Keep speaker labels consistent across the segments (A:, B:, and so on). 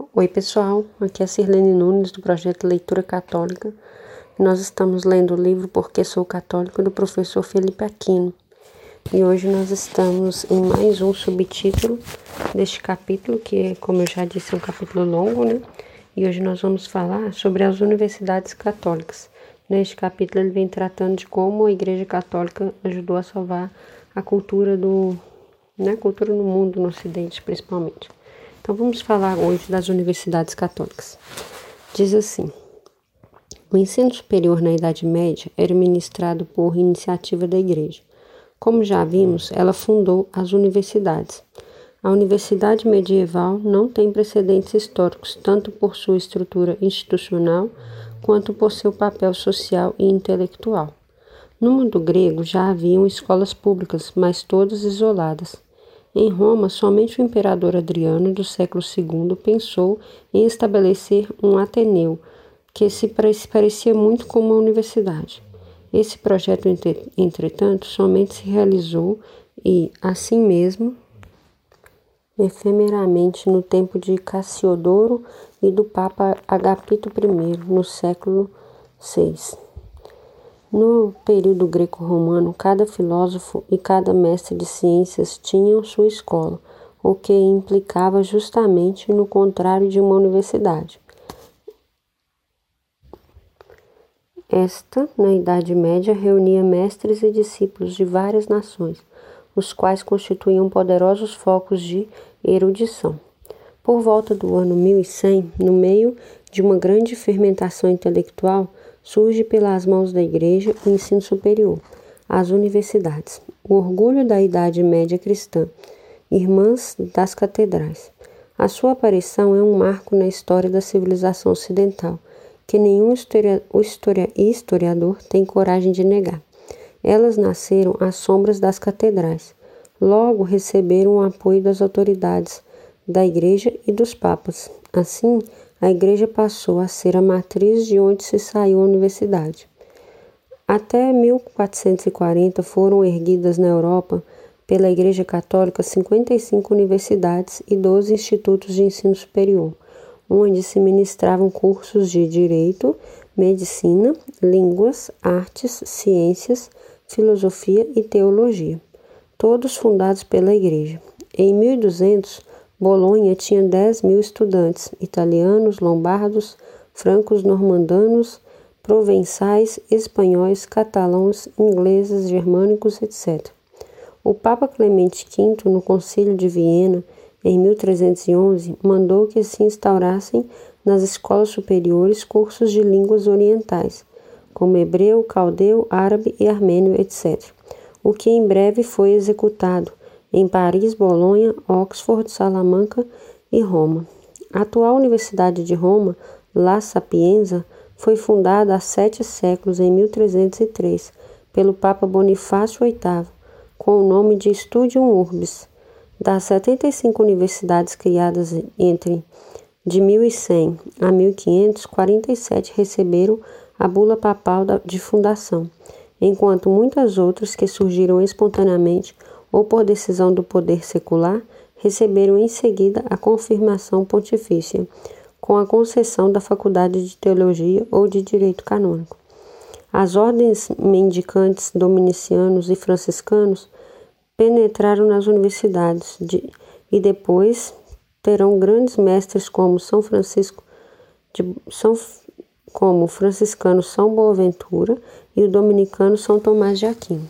A: Oi, pessoal. Aqui é a Sirlene Nunes do projeto Leitura Católica. Nós estamos lendo o livro Porque Sou Católico do professor Felipe Aquino. E hoje nós estamos em mais um subtítulo deste capítulo, que, como eu já disse, é um capítulo longo, né? E hoje nós vamos falar sobre as universidades católicas. Neste capítulo ele vem tratando de como a Igreja Católica ajudou a salvar a cultura do, né, cultura no mundo, no Ocidente principalmente. Então vamos falar hoje das universidades católicas. Diz assim: o ensino superior na Idade Média era ministrado por iniciativa da Igreja. Como já vimos, ela fundou as universidades. A universidade medieval não tem precedentes históricos, tanto por sua estrutura institucional quanto por seu papel social e intelectual. No mundo grego já haviam escolas públicas, mas todas isoladas. Em Roma, somente o imperador Adriano, do século II, pensou em estabelecer um Ateneu, que se parecia muito com uma universidade. Esse projeto, entretanto, somente se realizou e, assim mesmo, efemeramente no tempo de Cassiodoro e do Papa Agapito I, no século VI. No período greco-romano, cada filósofo e cada mestre de ciências tinham sua escola, o que implicava justamente no contrário de uma universidade. Esta, na Idade Média, reunia mestres e discípulos de várias nações, os quais constituíam poderosos focos de erudição. Por volta do ano 1100, no meio de uma grande fermentação intelectual, surge pelas mãos da Igreja o ensino superior, as universidades, o orgulho da Idade Média cristã, irmãs das catedrais. A sua aparição é um marco na história da civilização ocidental, que nenhum historiador tem coragem de negar. Elas nasceram às sombras das catedrais. Logo receberam o apoio das autoridades da Igreja e dos papas. Assim, a igreja passou a ser a matriz de onde se saiu a universidade. Até 1440 foram erguidas na Europa pela Igreja Católica 55 universidades e 12 institutos de ensino superior, onde se ministravam cursos de direito, medicina, línguas, artes, ciências, filosofia e teologia, todos fundados pela Igreja. Em 1200, Bolonha tinha 10 mil estudantes, italianos, lombardos, francos, normandanos, provençais, espanhóis, catalãos, ingleses, germânicos, etc. O Papa Clemente V, no Concílio de Viena, em 1311, mandou que se instaurassem nas escolas superiores cursos de línguas orientais, como hebreu, caldeu, árabe e armênio, etc., o que em breve foi executado, em Paris, Bolonha, Oxford, Salamanca e Roma. A atual Universidade de Roma, La Sapienza, foi fundada há sete séculos, em 1303, pelo Papa Bonifácio VIII, com o nome de Studium Urbis. Das 75 universidades criadas entre de 1100 a 1500, 47 receberam a bula papal de fundação, enquanto muitas outras que surgiram espontaneamente ou por decisão do poder secular, receberam em seguida a confirmação pontifícia, com a concessão da faculdade de teologia ou de direito canônico. As ordens mendicantes dominicianos e franciscanos penetraram nas universidades de, e depois terão grandes mestres como São Francisco de São como o franciscano São Boaventura e o dominicano São Tomás de Aquino.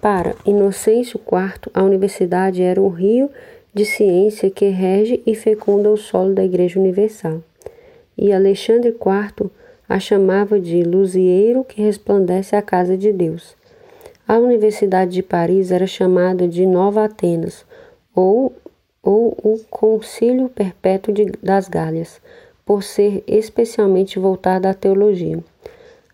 A: Para Inocêncio IV, a universidade era o rio de ciência que rege e fecunda o solo da Igreja Universal. E Alexandre IV a chamava de luzieiro que resplandece a casa de Deus. A Universidade de Paris era chamada de Nova Atenas, ou, ou o Concílio Perpétuo de, das Galhas, por ser especialmente voltada à teologia.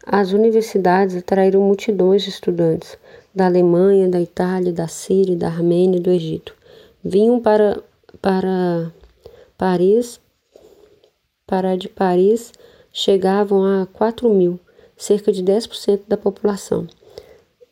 A: As universidades atraíram multidões de estudantes, da Alemanha, da Itália, da Síria, da Armênia e do Egito. Vinham para, para Paris, para de Paris chegavam a 4 mil, cerca de 10% da população.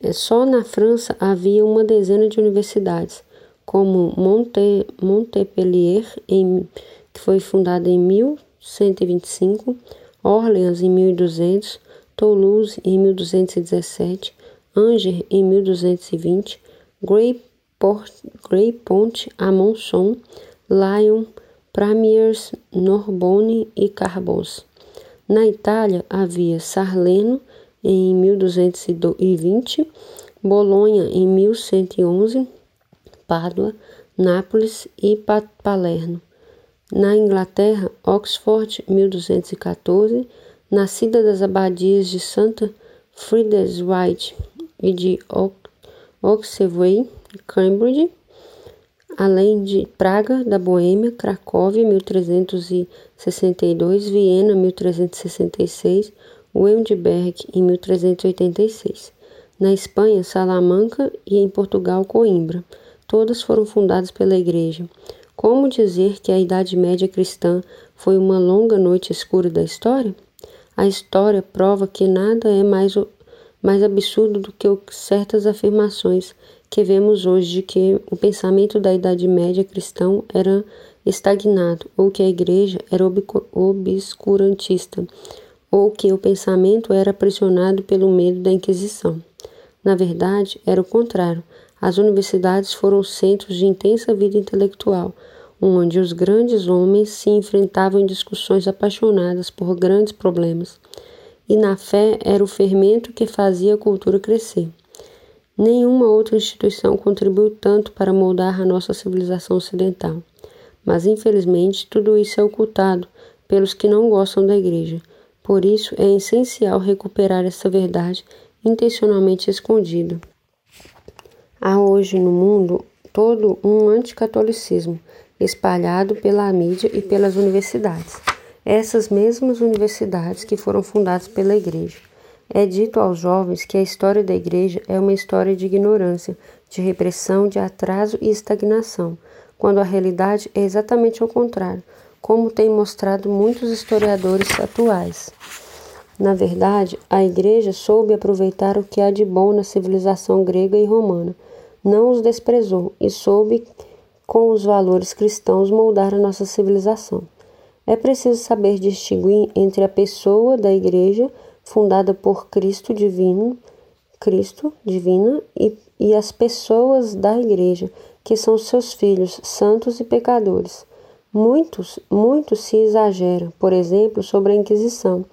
A: É, só na França havia uma dezena de universidades, como Monte, Montpellier em que foi fundada em 1125, Orleans em 1200, Toulouse em 1217, Angers em 1220, Greypont, Amonson, Lyon, Pramiers, Norbonne e Carbos. Na Itália havia Sarleno em 1220, Bolonha em 1111, Pádua, Nápoles e Palermo. Na Inglaterra, Oxford, 1214, nascida das abadias de Santa Friedenswald e de Oxford, Cambridge, além de Praga, da Boêmia, Cracóvia, 1362, Viena, 1366, Wendberg, em 1386. Na Espanha, Salamanca e em Portugal, Coimbra. Todas foram fundadas pela Igreja. Como dizer que a Idade Média cristã foi uma longa noite escura da história? A história prova que nada é mais, mais absurdo do que certas afirmações que vemos hoje de que o pensamento da Idade Média cristão era estagnado, ou que a igreja era obscurantista, ou que o pensamento era pressionado pelo medo da Inquisição. Na verdade, era o contrário. As universidades foram centros de intensa vida intelectual, onde os grandes homens se enfrentavam em discussões apaixonadas por grandes problemas. E na fé era o fermento que fazia a cultura crescer. Nenhuma outra instituição contribuiu tanto para moldar a nossa civilização ocidental. Mas, infelizmente, tudo isso é ocultado pelos que não gostam da Igreja. Por isso, é essencial recuperar essa verdade intencionalmente escondida. Há hoje no mundo todo um anticatolicismo espalhado pela mídia e pelas universidades. Essas mesmas universidades que foram fundadas pela Igreja. É dito aos jovens que a história da igreja é uma história de ignorância, de repressão, de atraso e estagnação, quando a realidade é exatamente o contrário, como têm mostrado muitos historiadores atuais. Na verdade, a igreja soube aproveitar o que há de bom na civilização grega e romana, não os desprezou e soube, com os valores cristãos, moldar a nossa civilização. É preciso saber distinguir entre a pessoa da igreja fundada por Cristo divino, Cristo divina e, e as pessoas da igreja, que são seus filhos, santos e pecadores. Muitos, muitos se exageram, por exemplo, sobre a Inquisição,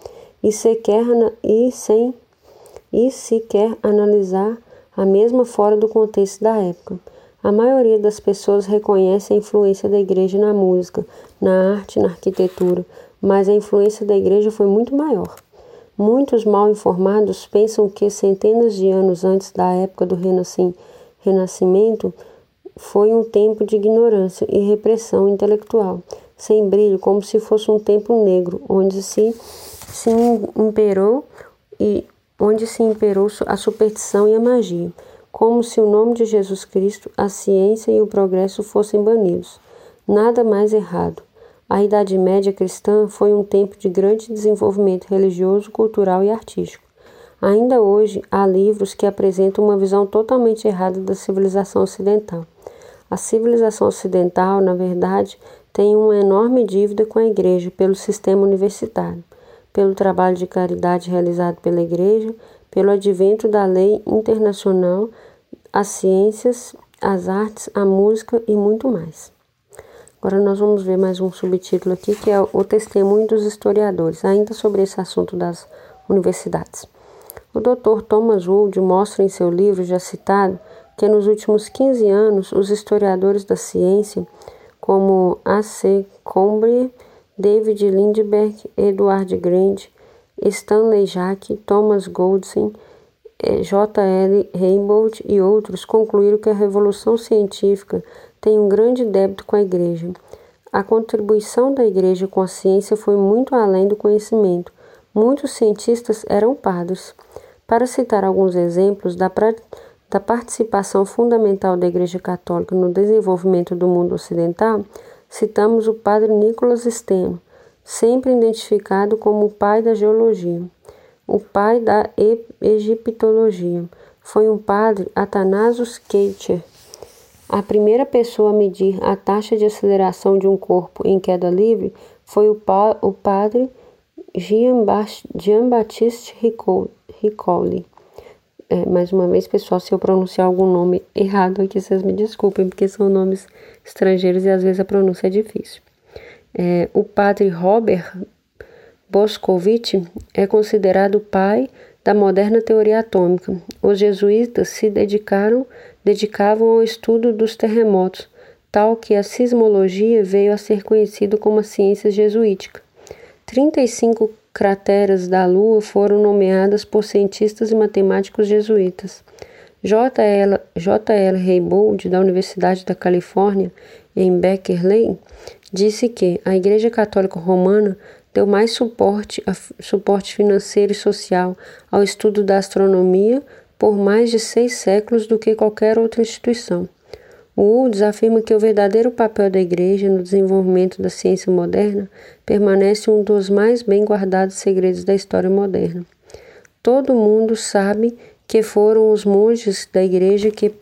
A: e sequer e sem e se quer analisar a mesma fora do contexto da época. A maioria das pessoas reconhece a influência da igreja na música, na arte, na arquitetura, mas a influência da igreja foi muito maior. Muitos mal informados pensam que centenas de anos antes da época do Renascimento foi um tempo de ignorância e repressão intelectual, sem brilho, como se fosse um tempo negro, onde se, se imperou e onde se imperou a superstição e a magia, como se o nome de Jesus Cristo, a ciência e o progresso fossem banidos. Nada mais errado. A Idade Média cristã foi um tempo de grande desenvolvimento religioso, cultural e artístico. Ainda hoje, há livros que apresentam uma visão totalmente errada da civilização ocidental. A civilização ocidental, na verdade, tem uma enorme dívida com a Igreja pelo sistema universitário, pelo trabalho de caridade realizado pela Igreja, pelo advento da lei internacional, as ciências, as artes, a música e muito mais. Agora nós vamos ver mais um subtítulo aqui que é o testemunho dos historiadores, ainda sobre esse assunto das universidades. O Dr. Thomas Wood mostra em seu livro já citado que nos últimos 15 anos os historiadores da ciência, como A.C. Combre, David Lindbergh, Edward Grant, Stanley Jack, Thomas Goldstein, eh, J.L. Reinbold e outros concluíram que a revolução científica tem um grande débito com a Igreja. A contribuição da Igreja com a ciência foi muito além do conhecimento. Muitos cientistas eram padres. Para citar alguns exemplos da, da participação fundamental da Igreja Católica no desenvolvimento do mundo ocidental, citamos o padre Nicolas Steno, sempre identificado como o pai da geologia, o pai da egiptologia. Foi um padre, Athanasius Keitcher, A primeira pessoa a medir a taxa de aceleração de um corpo em queda livre foi o, pa o padre Jean-Baptiste Ricoli. É, mais uma vez, pessoal, se eu pronunciar algum nome errado aqui, vocês me desculpem, porque são nomes estrangeiros e às vezes a pronúncia é difícil. É, o padre Robert Boscovich é considerado o pai da moderna teoria atômica. Os jesuítas se dedicaram, dedicavam ao estudo dos terremotos, tal que a sismologia veio a ser conhecido como a ciência jesuítica. 35 crateras da Lua foram nomeadas por cientistas e matemáticos jesuítas. J.L. Raybould, da Universidade da Califórnia, em Berkeley, disse que a Igreja Católica Romana deu mais suporte, a, suporte financeiro e social ao estudo da astronomia por mais de seis séculos do que qualquer outra instituição. O Woods afirma que o verdadeiro papel da Igreja no desenvolvimento da ciência moderna permanece um dos mais bem guardados segredos da história moderna. Todo mundo sabe que foram os monges da Igreja que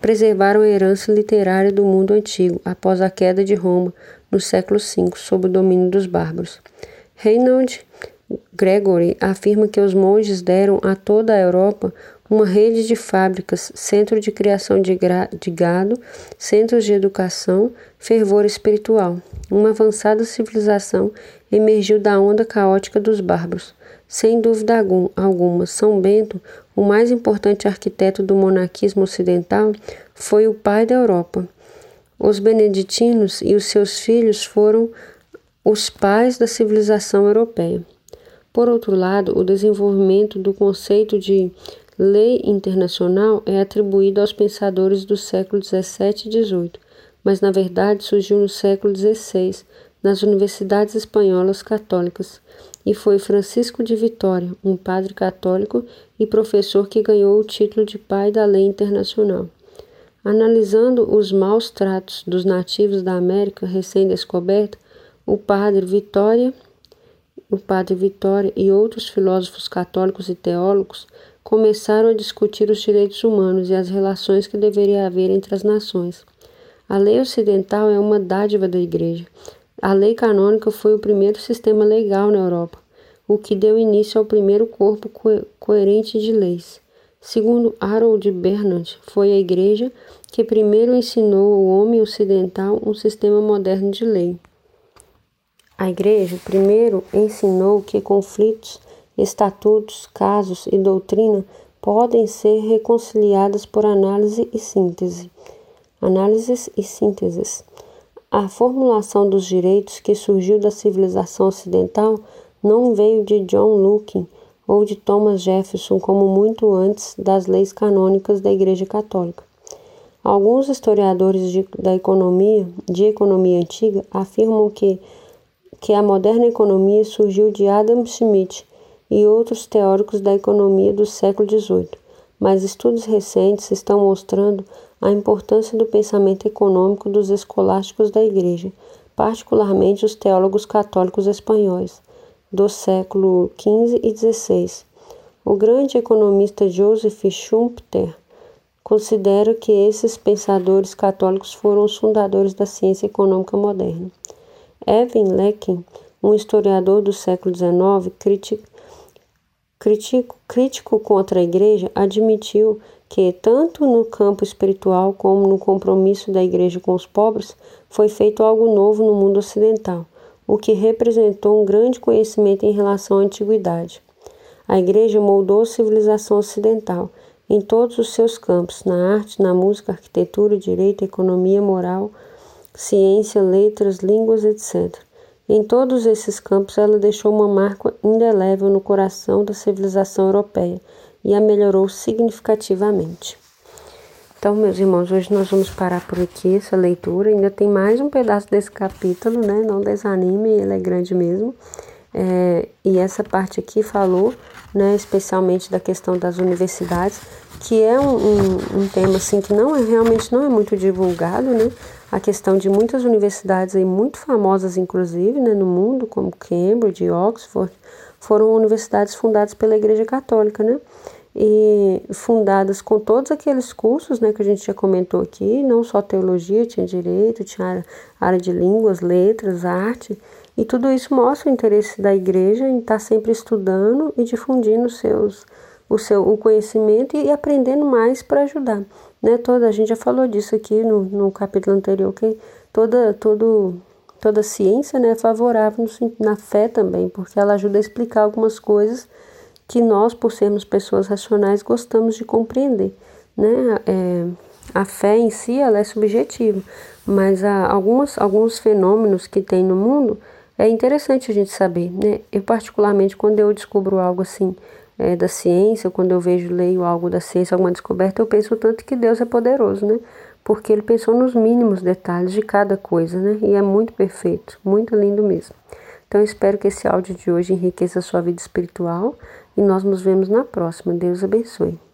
A: preservaram a herança literária do mundo antigo após a queda de Roma no século V sob o domínio dos bárbaros. Reinhold Gregory afirma que os monges deram a toda a Europa uma rede de fábricas, centro de criação de, de gado, centros de educação, fervor espiritual. Uma avançada civilização emergiu da onda caótica dos bárbaros. Sem dúvida alguma, São Bento, o mais importante arquiteto do monarquismo ocidental, foi o pai da Europa. Os beneditinos e os seus filhos foram os pais da civilização europeia. Por outro lado, o desenvolvimento do conceito de lei internacional é atribuído aos pensadores do século XVII e XVIII, mas na verdade surgiu no século XVI, nas universidades espanholas católicas, e foi Francisco de Vitória, um padre católico e professor que ganhou o título de pai da lei internacional. Analisando os maus tratos dos nativos da América recém-descoberta, o padre Vitória, o padre Vitória e outros filósofos católicos e teólogos começaram a discutir os direitos humanos e as relações que deveria haver entre as nações. A lei ocidental é uma dádiva da Igreja. A lei canônica foi o primeiro sistema legal na Europa, o que deu início ao primeiro corpo co coerente de leis. Segundo Harold Bernard, foi a Igreja que primeiro ensinou ao homem ocidental um sistema moderno de lei. A Igreja primeiro ensinou que conflitos estatutos, casos e doutrina podem ser reconciliadas por análise e síntese. Análises e sínteses. A formulação dos direitos que surgiu da civilização ocidental não veio de John Locke ou de Thomas Jefferson como muito antes das leis canônicas da Igreja Católica. Alguns historiadores de, da economia, de economia antiga, afirmam que, que a moderna economia surgiu de Adam Smith, e outros teóricos da economia do século XVIII, mas estudos recentes estão mostrando a importância do pensamento econômico dos escolásticos da Igreja, particularmente os teólogos católicos espanhóis do século XV e XVI. O grande economista Joseph Schumpeter considera que esses pensadores católicos foram os fundadores da ciência econômica moderna. Evan Lekin, um historiador do século XIX, critica Critico, crítico contra a Igreja, admitiu que, tanto no campo espiritual como no compromisso da Igreja com os pobres, foi feito algo novo no mundo ocidental, o que representou um grande conhecimento em relação à antiguidade. A Igreja moldou a civilização ocidental em todos os seus campos, na arte, na música, arquitetura, direito, economia, moral, ciência, letras, línguas, etc. Em todos esses campos, ela deixou uma marca indelével no coração da civilização europeia e a melhorou significativamente. Então, meus irmãos, hoje nós vamos parar por aqui essa leitura. Ainda tem mais um pedaço desse capítulo, né? Não desanime, ele é grande mesmo. É, e essa parte aqui falou, né, especialmente da questão das universidades, que é um, um, um tema assim que não é realmente não é muito divulgado, né? A questão de muitas universidades aí muito famosas, inclusive, né, no mundo, como Cambridge e Oxford, foram universidades fundadas pela Igreja Católica, né? e fundadas com todos aqueles cursos né, que a gente já comentou aqui, não só teologia, tinha direito, tinha área de línguas, letras, arte, e tudo isso mostra o interesse da igreja em estar sempre estudando e difundindo seus, o seu o conhecimento e aprendendo mais para ajudar. Né? Toda, a gente já falou disso aqui no, no capítulo anterior, que toda, todo, toda ciência né, é favorável na fé também, porque ela ajuda a explicar algumas coisas que nós, por sermos pessoas racionais, gostamos de compreender. Né? É, a fé em si ela é subjetiva, mas há algumas, alguns fenômenos que tem no mundo é interessante a gente saber. Né? Eu, particularmente, quando eu descubro algo assim é, da ciência, quando eu vejo, leio algo da ciência, alguma descoberta, eu penso tanto que Deus é poderoso, né? Porque ele pensou nos mínimos detalhes de cada coisa, né? E é muito perfeito, muito lindo mesmo. Então, espero que esse áudio de hoje enriqueça a sua vida espiritual e nós nos vemos na próxima. Deus abençoe.